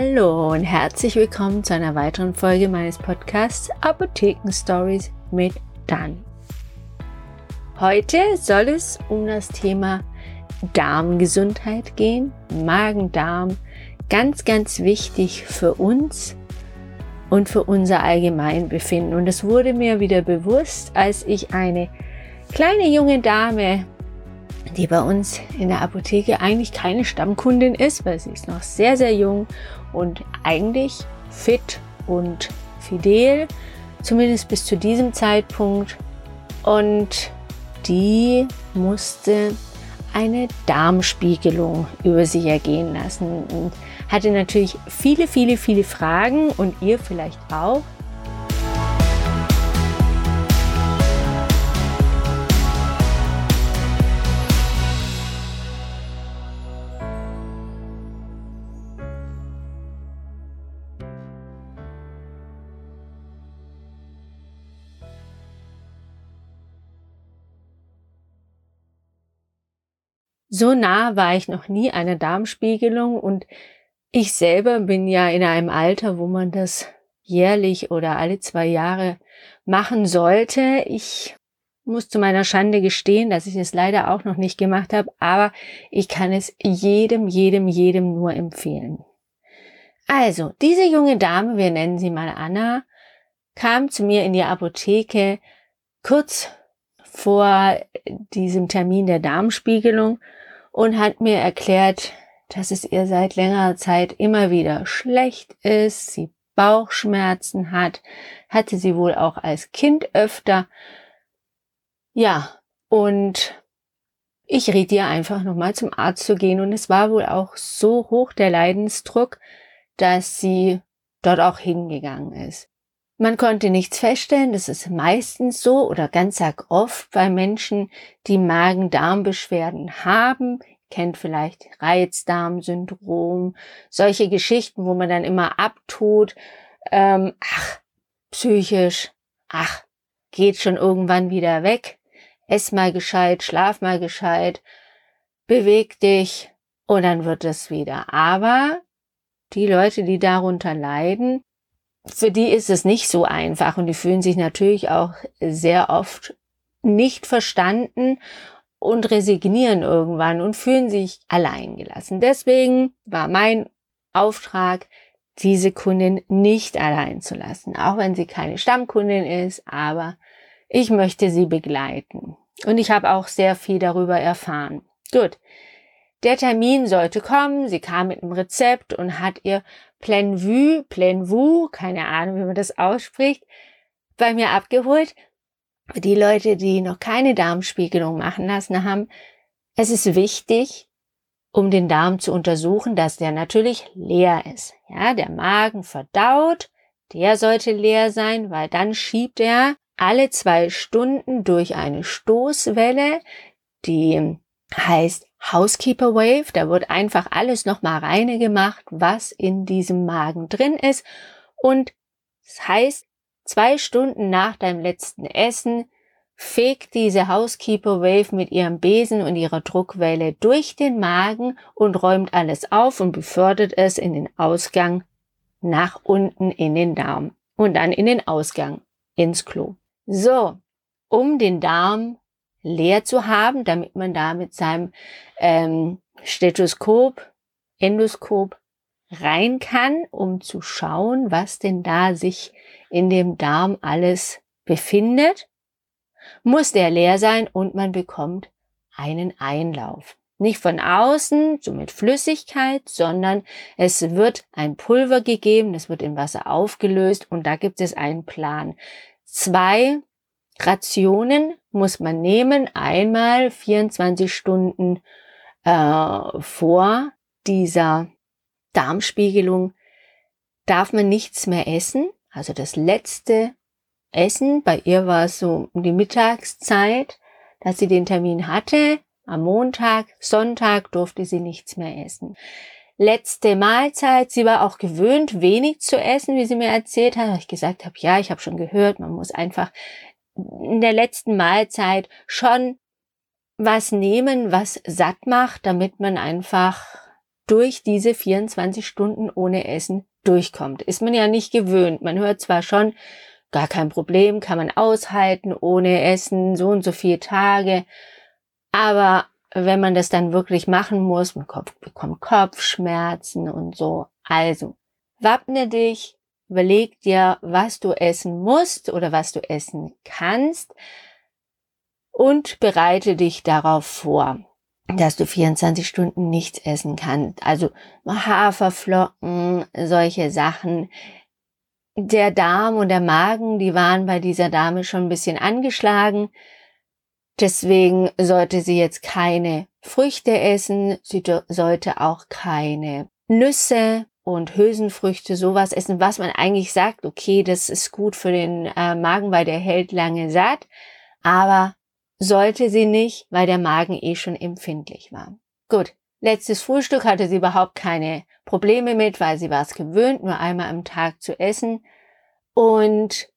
Hallo und herzlich willkommen zu einer weiteren Folge meines Podcasts Apotheken Stories mit Dan. Heute soll es um das Thema Darmgesundheit gehen, Magen-Darm, ganz, ganz wichtig für uns und für unser Allgemeinbefinden. Und es wurde mir wieder bewusst, als ich eine kleine junge Dame die bei uns in der Apotheke eigentlich keine Stammkundin ist, weil sie ist noch sehr, sehr jung und eigentlich fit und fidel, zumindest bis zu diesem Zeitpunkt. Und die musste eine Darmspiegelung über sich ergehen lassen und hatte natürlich viele, viele, viele Fragen und ihr vielleicht auch. So nah war ich noch nie einer Darmspiegelung und ich selber bin ja in einem Alter, wo man das jährlich oder alle zwei Jahre machen sollte. Ich muss zu meiner Schande gestehen, dass ich es leider auch noch nicht gemacht habe, aber ich kann es jedem, jedem, jedem nur empfehlen. Also, diese junge Dame, wir nennen sie mal Anna, kam zu mir in die Apotheke kurz vor diesem Termin der Darmspiegelung und hat mir erklärt, dass es ihr seit längerer Zeit immer wieder schlecht ist, sie Bauchschmerzen hat, hatte sie wohl auch als Kind öfter. Ja, und ich riet ihr einfach nochmal zum Arzt zu gehen und es war wohl auch so hoch der Leidensdruck, dass sie dort auch hingegangen ist. Man konnte nichts feststellen, das ist meistens so oder ganz arg oft bei Menschen, die Magen-Darm-Beschwerden haben, kennt vielleicht Reizdarmsyndrom, solche Geschichten, wo man dann immer abtut, ähm, ach, psychisch, ach, geht schon irgendwann wieder weg, ess mal gescheit, schlaf mal gescheit, beweg dich und dann wird es wieder. Aber die Leute, die darunter leiden, für die ist es nicht so einfach und die fühlen sich natürlich auch sehr oft nicht verstanden und resignieren irgendwann und fühlen sich alleingelassen. Deswegen war mein Auftrag, diese Kundin nicht allein zu lassen, auch wenn sie keine Stammkundin ist, aber ich möchte sie begleiten. Und ich habe auch sehr viel darüber erfahren. Gut. Der Termin sollte kommen. Sie kam mit einem Rezept und hat ihr Plan Vu, Plan Vu, keine Ahnung, wie man das ausspricht, bei mir abgeholt die Leute, die noch keine Darmspiegelung machen lassen haben, es ist wichtig, um den Darm zu untersuchen, dass der natürlich leer ist. Ja, der Magen verdaut, der sollte leer sein, weil dann schiebt er alle zwei Stunden durch eine Stoßwelle, die heißt Housekeeper Wave. Da wird einfach alles nochmal reine gemacht, was in diesem Magen drin ist. Und das heißt, Zwei Stunden nach deinem letzten Essen fegt diese Housekeeper Wave mit ihrem Besen und ihrer Druckwelle durch den Magen und räumt alles auf und befördert es in den Ausgang nach unten in den Darm und dann in den Ausgang ins Klo. So, um den Darm leer zu haben, damit man da mit seinem ähm, Stethoskop, Endoskop rein kann, um zu schauen, was denn da sich in dem Darm alles befindet, muss der leer sein und man bekommt einen Einlauf. Nicht von außen, so mit Flüssigkeit, sondern es wird ein Pulver gegeben, das wird in Wasser aufgelöst und da gibt es einen Plan. Zwei Rationen muss man nehmen, einmal 24 Stunden äh, vor dieser Darmspiegelung darf man nichts mehr essen. Also das letzte Essen, bei ihr war es so um die Mittagszeit, dass sie den Termin hatte. Am Montag, Sonntag durfte sie nichts mehr essen. Letzte Mahlzeit, sie war auch gewöhnt, wenig zu essen, wie sie mir erzählt hat. Ich gesagt habe, ja, ich habe schon gehört, man muss einfach in der letzten Mahlzeit schon was nehmen, was satt macht, damit man einfach durch diese 24 Stunden ohne Essen durchkommt. Ist man ja nicht gewöhnt. Man hört zwar schon, gar kein Problem, kann man aushalten ohne Essen, so und so viele Tage. Aber wenn man das dann wirklich machen muss, man bekommt Kopfschmerzen und so. Also, wappne dich, überleg dir, was du essen musst oder was du essen kannst und bereite dich darauf vor dass du 24 Stunden nichts essen kannst. Also Haferflocken, solche Sachen. Der Darm und der Magen, die waren bei dieser Dame schon ein bisschen angeschlagen. Deswegen sollte sie jetzt keine Früchte essen. Sie sollte auch keine Nüsse und Hülsenfrüchte, sowas essen, was man eigentlich sagt, okay, das ist gut für den äh, Magen, weil der hält lange satt. Aber sollte sie nicht, weil der Magen eh schon empfindlich war. Gut, letztes Frühstück hatte sie überhaupt keine Probleme mit, weil sie war es gewöhnt, nur einmal am Tag zu essen. Und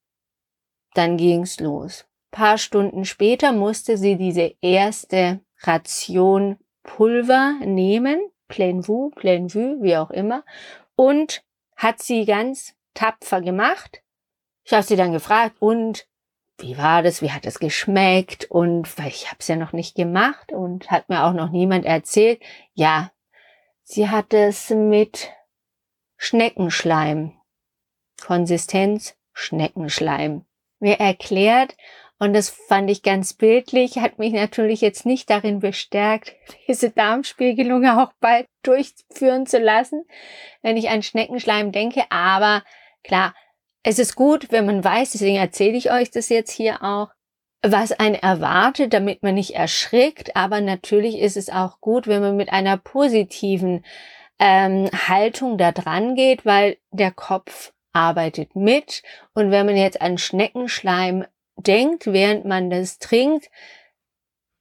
dann ging's los. Ein paar Stunden später musste sie diese erste Ration Pulver nehmen, Plein Vu, Plein Vu, wie auch immer, und hat sie ganz tapfer gemacht. Ich habe sie dann gefragt, und wie war das, wie hat es geschmeckt und weil ich habe es ja noch nicht gemacht und hat mir auch noch niemand erzählt. Ja, sie hat es mit Schneckenschleim, Konsistenz Schneckenschleim, mir erklärt und das fand ich ganz bildlich, hat mich natürlich jetzt nicht darin bestärkt, diese Darmspiegelung auch bald durchführen zu lassen, wenn ich an Schneckenschleim denke, aber klar, es ist gut, wenn man weiß, deswegen erzähle ich euch das jetzt hier auch, was einen erwartet, damit man nicht erschrickt. Aber natürlich ist es auch gut, wenn man mit einer positiven ähm, Haltung da dran geht, weil der Kopf arbeitet mit. Und wenn man jetzt an Schneckenschleim denkt, während man das trinkt,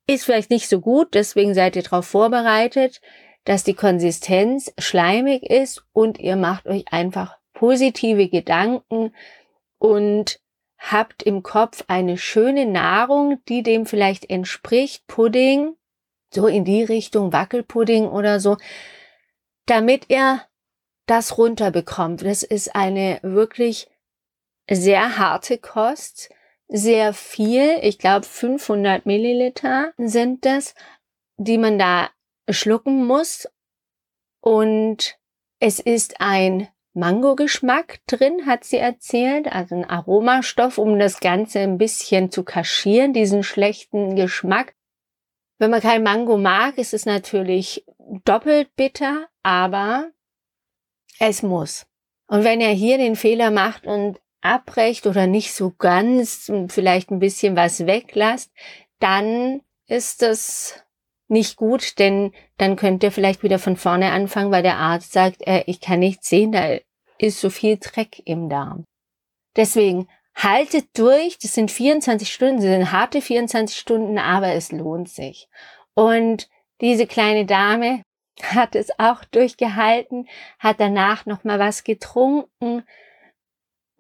ist vielleicht nicht so gut. Deswegen seid ihr darauf vorbereitet, dass die Konsistenz schleimig ist und ihr macht euch einfach positive Gedanken und habt im Kopf eine schöne Nahrung, die dem vielleicht entspricht, Pudding, so in die Richtung Wackelpudding oder so, damit er das runterbekommt. Das ist eine wirklich sehr harte Kost, sehr viel. Ich glaube 500 Milliliter sind das, die man da schlucken muss. Und es ist ein Mango-Geschmack drin, hat sie erzählt, also ein Aromastoff, um das Ganze ein bisschen zu kaschieren, diesen schlechten Geschmack. Wenn man kein Mango mag, ist es natürlich doppelt bitter, aber es muss. Und wenn er hier den Fehler macht und abbrecht oder nicht so ganz, vielleicht ein bisschen was weglasst, dann ist das nicht gut, denn dann könnt ihr vielleicht wieder von vorne anfangen, weil der Arzt sagt, äh, ich kann nicht sehen, da ist so viel Dreck im Darm. Deswegen haltet durch, das sind 24 Stunden, das sind harte 24 Stunden, aber es lohnt sich. Und diese kleine Dame hat es auch durchgehalten, hat danach noch mal was getrunken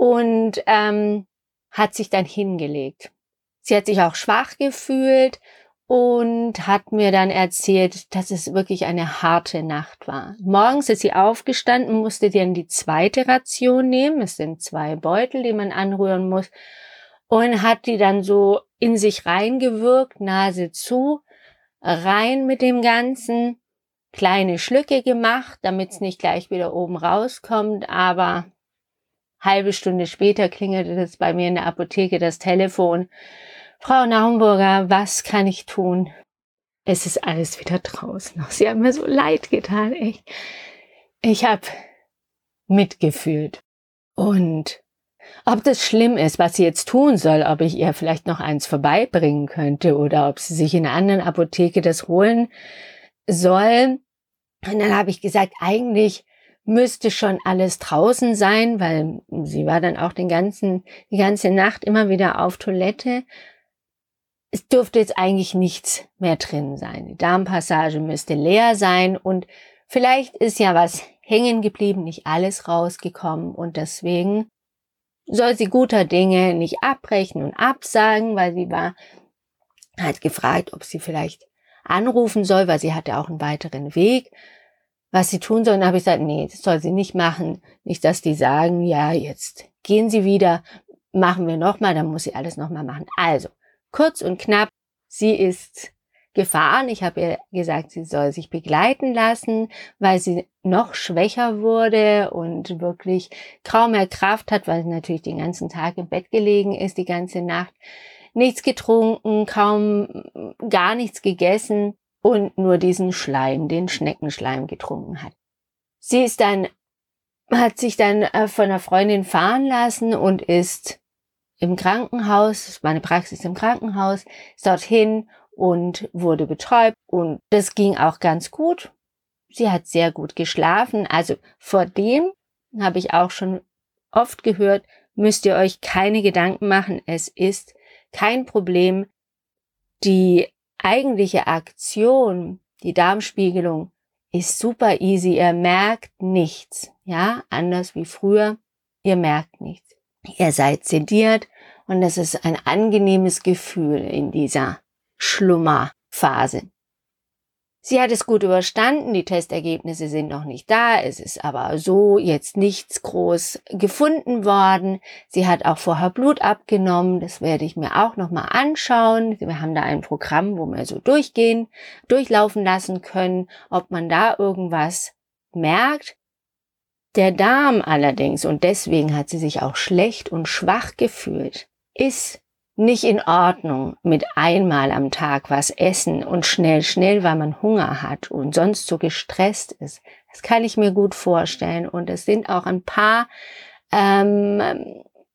und ähm, hat sich dann hingelegt. Sie hat sich auch schwach gefühlt und hat mir dann erzählt, dass es wirklich eine harte Nacht war. Morgens ist sie aufgestanden, musste dann die zweite Ration nehmen. Es sind zwei Beutel, die man anrühren muss. Und hat die dann so in sich reingewirkt, Nase zu, rein mit dem Ganzen, kleine Schlücke gemacht, damit es nicht gleich wieder oben rauskommt. Aber halbe Stunde später klingelte das bei mir in der Apotheke das Telefon Frau Naumburger, was kann ich tun? Es ist alles wieder draußen. Sie haben mir so leid getan, echt. Ich habe mitgefühlt. Und ob das schlimm ist, was sie jetzt tun soll, ob ich ihr vielleicht noch eins vorbeibringen könnte oder ob sie sich in einer anderen Apotheke das holen soll. Und dann habe ich gesagt, eigentlich müsste schon alles draußen sein, weil sie war dann auch den ganzen, die ganze Nacht immer wieder auf Toilette es dürfte jetzt eigentlich nichts mehr drin sein. Die Darmpassage müsste leer sein und vielleicht ist ja was hängen geblieben, nicht alles rausgekommen und deswegen soll sie guter Dinge nicht abbrechen und absagen, weil sie war, hat gefragt, ob sie vielleicht anrufen soll, weil sie hatte auch einen weiteren Weg. Was sie tun sollen. Habe ich gesagt, nee, das soll sie nicht machen. Nicht, dass die sagen, ja, jetzt gehen sie wieder, machen wir nochmal, dann muss sie alles nochmal machen. Also, kurz und knapp, sie ist gefahren. Ich habe ihr gesagt, sie soll sich begleiten lassen, weil sie noch schwächer wurde und wirklich kaum mehr Kraft hat, weil sie natürlich den ganzen Tag im Bett gelegen ist, die ganze Nacht. Nichts getrunken, kaum gar nichts gegessen und nur diesen Schleim, den Schneckenschleim getrunken hat. Sie ist dann, hat sich dann äh, von einer Freundin fahren lassen und ist im Krankenhaus, es war eine Praxis im Krankenhaus, ist dorthin und wurde betäubt und das ging auch ganz gut. Sie hat sehr gut geschlafen. Also vor dem habe ich auch schon oft gehört, müsst ihr euch keine Gedanken machen. Es ist kein Problem. Die eigentliche Aktion, die Darmspiegelung, ist super easy. Ihr merkt nichts. Ja, anders wie früher. Ihr merkt nichts. Ihr seid sediert und das ist ein angenehmes Gefühl in dieser Schlummerphase. Sie hat es gut überstanden, die Testergebnisse sind noch nicht da, es ist aber so jetzt nichts groß gefunden worden. Sie hat auch vorher Blut abgenommen, das werde ich mir auch nochmal anschauen. Wir haben da ein Programm, wo wir so durchgehen, durchlaufen lassen können, ob man da irgendwas merkt. Der Darm allerdings, und deswegen hat sie sich auch schlecht und schwach gefühlt, ist nicht in Ordnung mit einmal am Tag was essen und schnell, schnell, weil man Hunger hat und sonst so gestresst ist. Das kann ich mir gut vorstellen. Und es sind auch ein paar, ähm,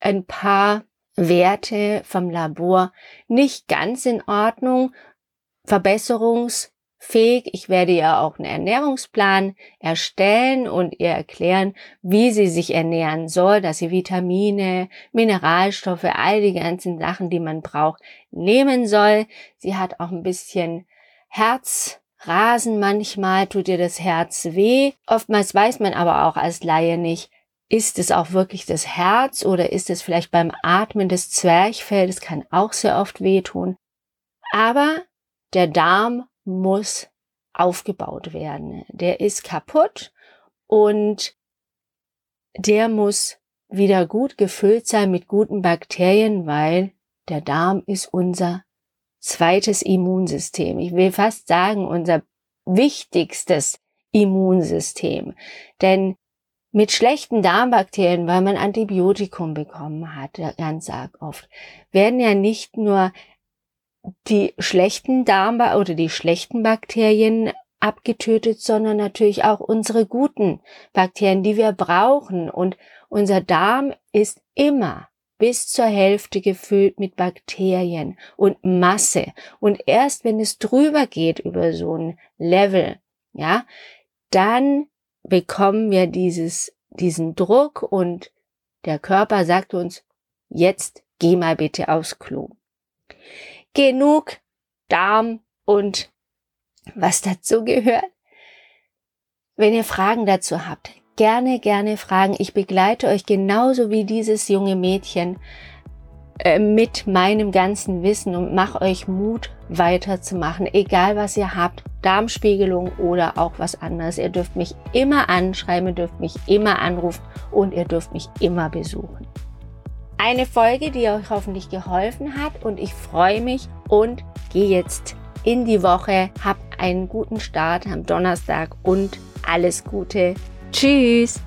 ein paar Werte vom Labor nicht ganz in Ordnung. Verbesserungs fähig. Ich werde ihr auch einen Ernährungsplan erstellen und ihr erklären, wie sie sich ernähren soll, dass sie Vitamine, Mineralstoffe, all die ganzen Sachen, die man braucht, nehmen soll. Sie hat auch ein bisschen Herzrasen manchmal, tut ihr das Herz weh. Oftmals weiß man aber auch als Laie nicht, ist es auch wirklich das Herz oder ist es vielleicht beim Atmen des Zwerchfell? Das kann auch sehr oft wehtun. Aber der Darm muss aufgebaut werden. Der ist kaputt und der muss wieder gut gefüllt sein mit guten Bakterien, weil der Darm ist unser zweites Immunsystem. Ich will fast sagen, unser wichtigstes Immunsystem. Denn mit schlechten Darmbakterien, weil man Antibiotikum bekommen hat, ganz arg oft, werden ja nicht nur die schlechten Darm oder die schlechten Bakterien abgetötet, sondern natürlich auch unsere guten Bakterien, die wir brauchen. Und unser Darm ist immer bis zur Hälfte gefüllt mit Bakterien und Masse. Und erst wenn es drüber geht über so ein Level, ja, dann bekommen wir dieses, diesen Druck und der Körper sagt uns, jetzt geh mal bitte aufs Klo genug Darm und was dazu gehört. Wenn ihr Fragen dazu habt, gerne, gerne fragen. Ich begleite euch genauso wie dieses junge Mädchen äh, mit meinem ganzen Wissen und mache euch Mut weiterzumachen, egal was ihr habt, Darmspiegelung oder auch was anderes. Ihr dürft mich immer anschreiben, ihr dürft mich immer anrufen und ihr dürft mich immer besuchen. Eine Folge, die euch hoffentlich geholfen hat und ich freue mich und gehe jetzt in die Woche. Habt einen guten Start am Donnerstag und alles Gute. Tschüss!